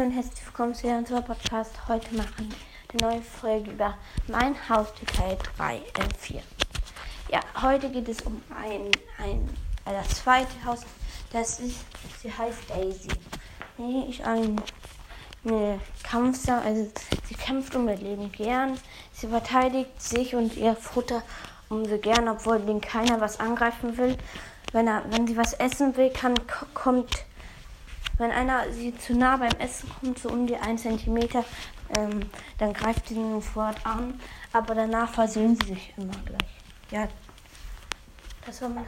und herzlich willkommen zu unserem Podcast. Heute machen wir eine neue Folge über mein Haustier Teil 3, äh 4. Ja, heute geht es um ein, ein äh, das zweite Haus. Das ist, sie heißt Daisy. Sie ist ein, eine Kampfsau, also sie kämpft um ihr Leben gern. Sie verteidigt sich und ihr Futter umso gern, obwohl den keiner was angreifen will. Wenn, er, wenn sie was essen will, kann, kommt wenn einer sie zu nah beim Essen kommt, so um die 1 cm, ähm, dann greift sie ihn sofort an. Aber danach versöhnen sie sich immer gleich. Ja, das war mein